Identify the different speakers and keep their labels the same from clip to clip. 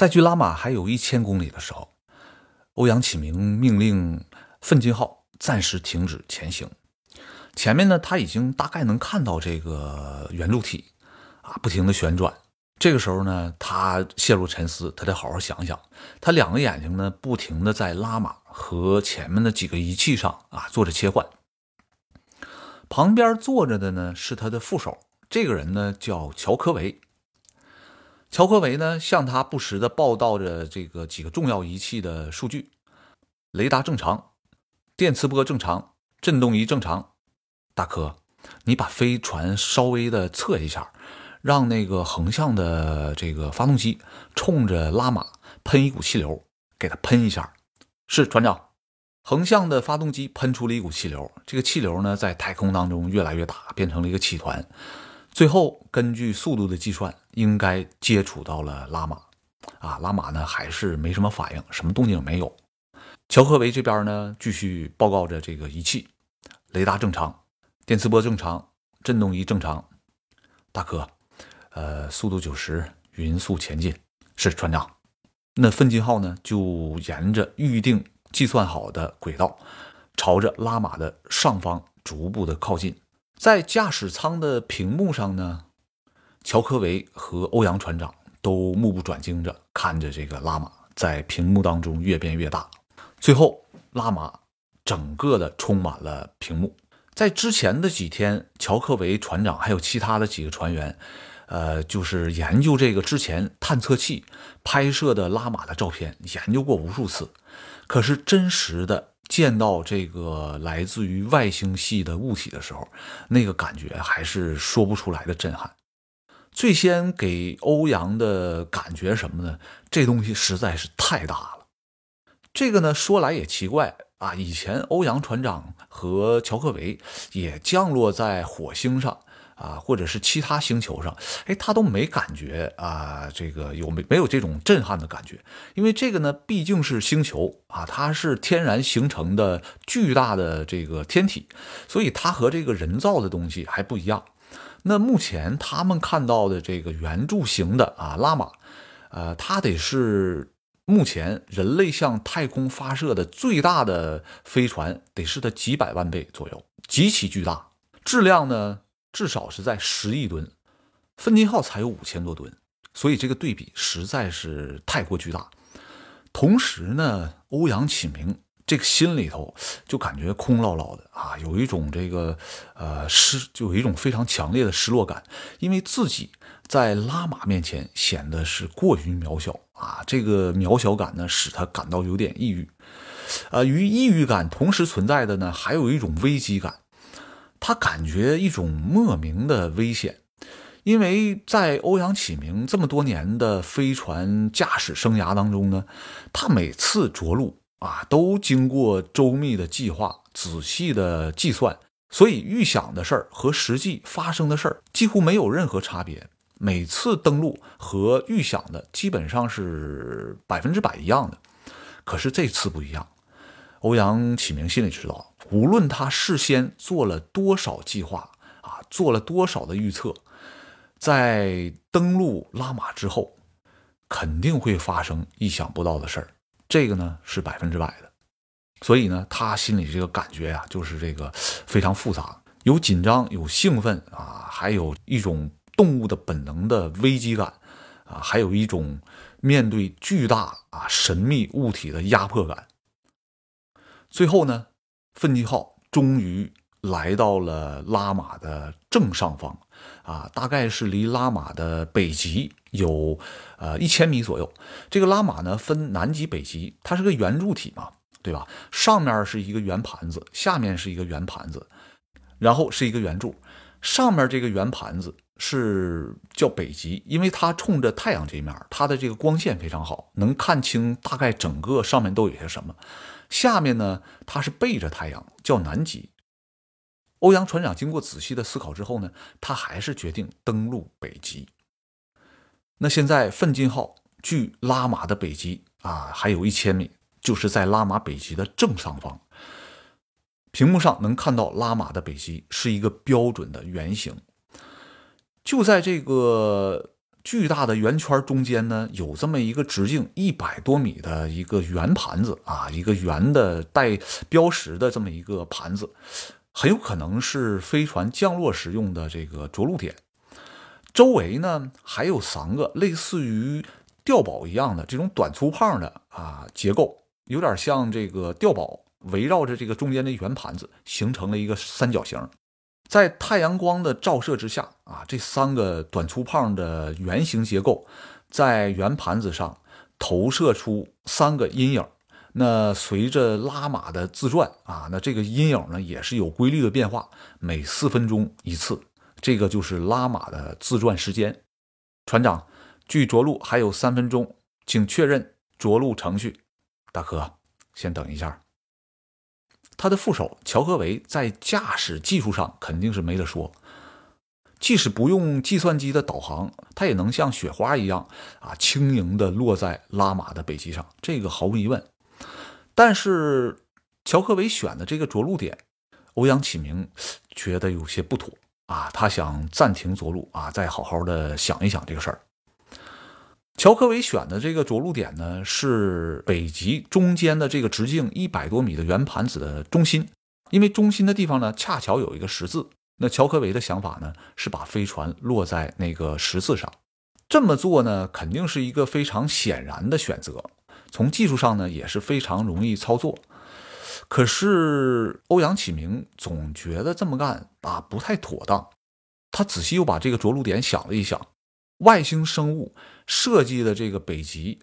Speaker 1: 在距拉玛还有一千公里的时候，欧阳启明命令奋进号暂时停止前行。前面呢，他已经大概能看到这个圆柱体啊，不停的旋转。这个时候呢，他陷入沉思，他得好好想想。他两个眼睛呢，不停的在拉玛和前面的几个仪器上啊做着切换。旁边坐着的呢是他的副手，这个人呢叫乔科维。乔科维呢向他不时的报道着这个几个重要仪器的数据：雷达正常，电磁波正常，振动仪正常。大科，你把飞船稍微的测一下。让那个横向的这个发动机冲着拉玛喷一股气流，给它喷一下。是船长，横向的发动机喷出了一股气流，这个气流呢在太空当中越来越大，变成了一个气团。最后根据速度的计算，应该接触到了拉玛。啊，拉玛呢还是没什么反应，什么动静没有。乔科维这边呢继续报告着这个仪器，雷达正常，电磁波正常，振动仪正常。大哥。呃，速度九十，匀速前进。是船长。那奋进号呢，就沿着预定计算好的轨道，朝着拉玛的上方逐步的靠近。在驾驶舱的屏幕上呢，乔科维和欧阳船长都目不转睛着看着这个拉玛在屏幕当中越变越大。最后，拉玛整个的充满了屏幕。在之前的几天，乔科维船长还有其他的几个船员。呃，就是研究这个之前探测器拍摄的拉玛的照片，研究过无数次，可是真实的见到这个来自于外星系的物体的时候，那个感觉还是说不出来的震撼。最先给欧阳的感觉什么呢？这东西实在是太大了。这个呢，说来也奇怪啊，以前欧阳船长和乔克维也降落在火星上。啊，或者是其他星球上，哎，他都没感觉啊，这个有没没有这种震撼的感觉？因为这个呢，毕竟是星球啊，它是天然形成的巨大的这个天体，所以它和这个人造的东西还不一样。那目前他们看到的这个圆柱形的啊拉玛，呃，它得是目前人类向太空发射的最大的飞船，得是它几百万倍左右，极其巨大，质量呢？至少是在十亿吨，奋进号才有五千多吨，所以这个对比实在是太过巨大。同时呢，欧阳启明这个心里头就感觉空落落的啊，有一种这个呃失，就有一种非常强烈的失落感，因为自己在拉玛面前显得是过于渺小啊，这个渺小感呢使他感到有点抑郁。呃，与抑郁感同时存在的呢，还有一种危机感。他感觉一种莫名的危险，因为在欧阳启明这么多年的飞船驾驶生涯当中呢，他每次着陆啊都经过周密的计划、仔细的计算，所以预想的事儿和实际发生的事儿几乎没有任何差别。每次登陆和预想的基本上是百分之百一样的，可是这次不一样。欧阳启明心里知道。无论他事先做了多少计划啊，做了多少的预测，在登陆拉玛之后，肯定会发生意想不到的事儿。这个呢是百分之百的。所以呢，他心里这个感觉呀，就是这个非常复杂，有紧张，有兴奋啊，还有一种动物的本能的危机感啊，还有一种面对巨大啊神秘物体的压迫感。最后呢。奋进号终于来到了拉玛的正上方，啊，大概是离拉玛的北极有呃一千米左右。这个拉玛呢分南极、北极，它是个圆柱体嘛，对吧？上面是一个圆盘子，下面是一个圆盘子，然后是一个圆柱。上面这个圆盘子是叫北极，因为它冲着太阳这面，它的这个光线非常好，能看清大概整个上面都有些什么。下面呢，它是背着太阳，叫南极。欧阳船长经过仔细的思考之后呢，他还是决定登陆北极。那现在奋进号距拉玛的北极啊，还有一千米，就是在拉玛北极的正上方。屏幕上能看到拉玛的北极是一个标准的圆形。就在这个巨大的圆圈中间呢，有这么一个直径一百多米的一个圆盘子啊，一个圆的带标识的这么一个盘子，很有可能是飞船降落时用的这个着陆点。周围呢还有三个类似于碉堡一样的这种短粗胖的啊结构，有点像这个碉堡，围绕着这个中间的圆盘子形成了一个三角形。在太阳光的照射之下，啊，这三个短粗胖的圆形结构在圆盘子上投射出三个阴影。那随着拉玛的自转，啊，那这个阴影呢也是有规律的变化，每四分钟一次。这个就是拉玛的自转时间。船长，距着陆还有三分钟，请确认着陆程序。大哥，先等一下。他的副手乔科维在驾驶技术上肯定是没得说，即使不用计算机的导航，他也能像雪花一样啊轻盈地落在拉玛的北极上，这个毫无疑问。但是乔科维选的这个着陆点，欧阳启明觉得有些不妥啊，他想暂停着陆啊，再好好的想一想这个事儿。乔科维选的这个着陆点呢，是北极中间的这个直径一百多米的圆盘子的中心，因为中心的地方呢，恰巧有一个十字。那乔科维的想法呢，是把飞船落在那个十字上。这么做呢，肯定是一个非常显然的选择，从技术上呢，也是非常容易操作。可是欧阳启明总觉得这么干啊不太妥当，他仔细又把这个着陆点想了一想。外星生物设计的这个北极，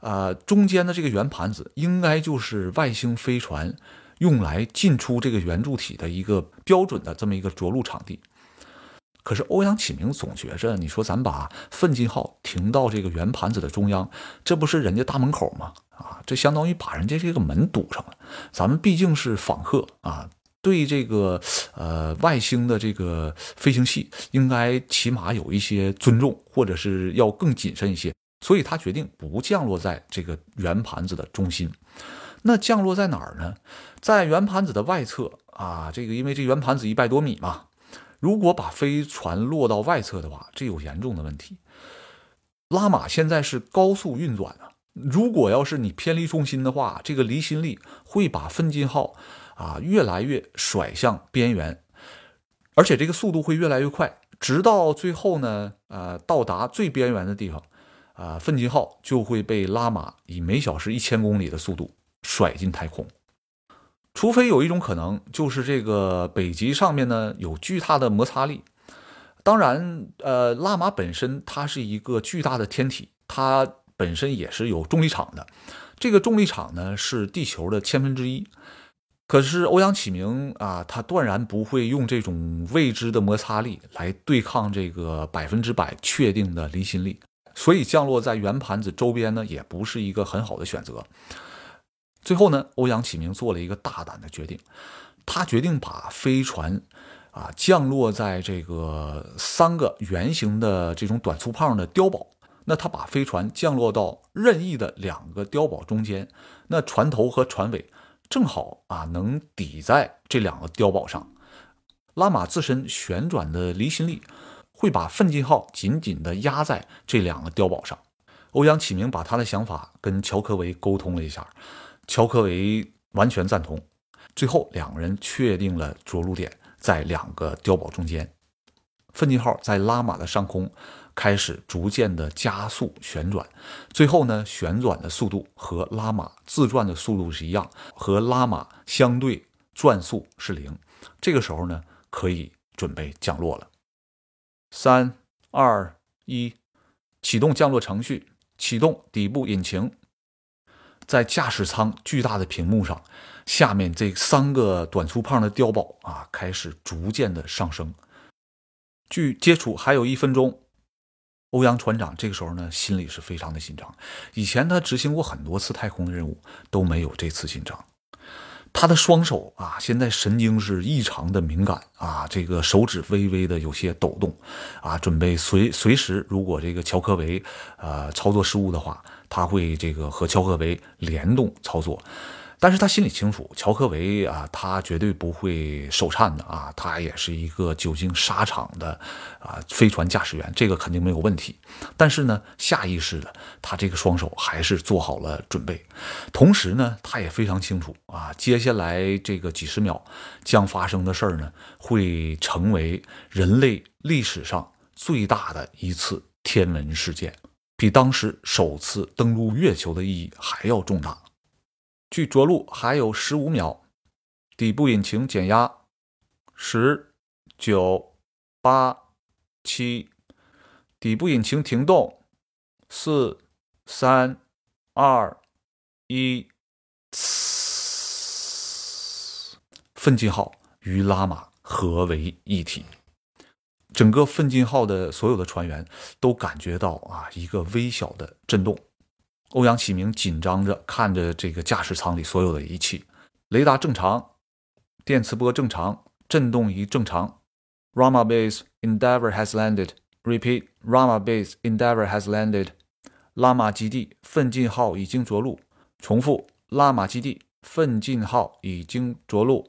Speaker 1: 啊，中间的这个圆盘子应该就是外星飞船用来进出这个圆柱体的一个标准的这么一个着陆场地。可是欧阳启明总觉着，你说咱把奋进号停到这个圆盘子的中央，这不是人家大门口吗？啊，这相当于把人家这个门堵上了。咱们毕竟是访客啊。对这个呃外星的这个飞行器，应该起码有一些尊重，或者是要更谨慎一些。所以他决定不降落在这个圆盘子的中心。那降落在哪儿呢？在圆盘子的外侧啊。这个因为这圆盘子一百多米嘛，如果把飞船落到外侧的话，这有严重的问题。拉玛现在是高速运转啊，如果要是你偏离中心的话，这个离心力会把奋进号。啊，越来越甩向边缘，而且这个速度会越来越快，直到最后呢，呃，到达最边缘的地方，啊，奋进号就会被拉玛以每小时一千公里的速度甩进太空。除非有一种可能，就是这个北极上面呢有巨大的摩擦力。当然，呃，拉玛本身它是一个巨大的天体，它本身也是有重力场的，这个重力场呢是地球的千分之一。可是欧阳启明啊，他断然不会用这种未知的摩擦力来对抗这个百分之百确定的离心力，所以降落在圆盘子周边呢，也不是一个很好的选择。最后呢，欧阳启明做了一个大胆的决定，他决定把飞船啊降落在这个三个圆形的这种短粗胖的碉堡。那他把飞船降落到任意的两个碉堡中间，那船头和船尾。正好啊，能抵在这两个碉堡上。拉玛自身旋转的离心力会把奋进号紧紧地压在这两个碉堡上。欧阳启明把他的想法跟乔科维沟通了一下，乔科维完全赞同。最后两个人确定了着陆点在两个碉堡中间。奋进号在拉玛的上空。开始逐渐的加速旋转，最后呢，旋转的速度和拉玛自转的速度是一样，和拉玛相对转速是零。这个时候呢，可以准备降落了。三、二、一，启动降落程序，启动底部引擎。在驾驶舱巨大的屏幕上，下面这三个短粗胖的碉堡啊，开始逐渐的上升。距接触还有一分钟。欧阳船长这个时候呢，心里是非常的紧张。以前他执行过很多次太空的任务，都没有这次紧张。他的双手啊，现在神经是异常的敏感啊，这个手指微微的有些抖动啊，准备随随时，如果这个乔科维呃操作失误的话，他会这个和乔科维联动操作。但是他心里清楚，乔科维啊，他绝对不会手颤的啊，他也是一个久经沙场的啊飞船驾驶员，这个肯定没有问题。但是呢，下意识的，他这个双手还是做好了准备。同时呢，他也非常清楚啊，接下来这个几十秒将发生的事儿呢，会成为人类历史上最大的一次天文事件，比当时首次登陆月球的意义还要重大。距着陆还有十五秒，底部引擎减压，十、九、八、七，底部引擎停动，四、三、二、一，奋进号与拉玛合为一体。整个奋进号的所有的船员都感觉到啊一个微小的震动。欧阳启明紧张着看着这个驾驶舱里所有的仪器，雷达正常，电磁波正常，振动仪正常。Rama Base Endeavor has landed. Repeat. Rama Base Endeavor has landed. 拉玛基地奋进号已经着陆。重复，拉玛基地奋进号已经着陆。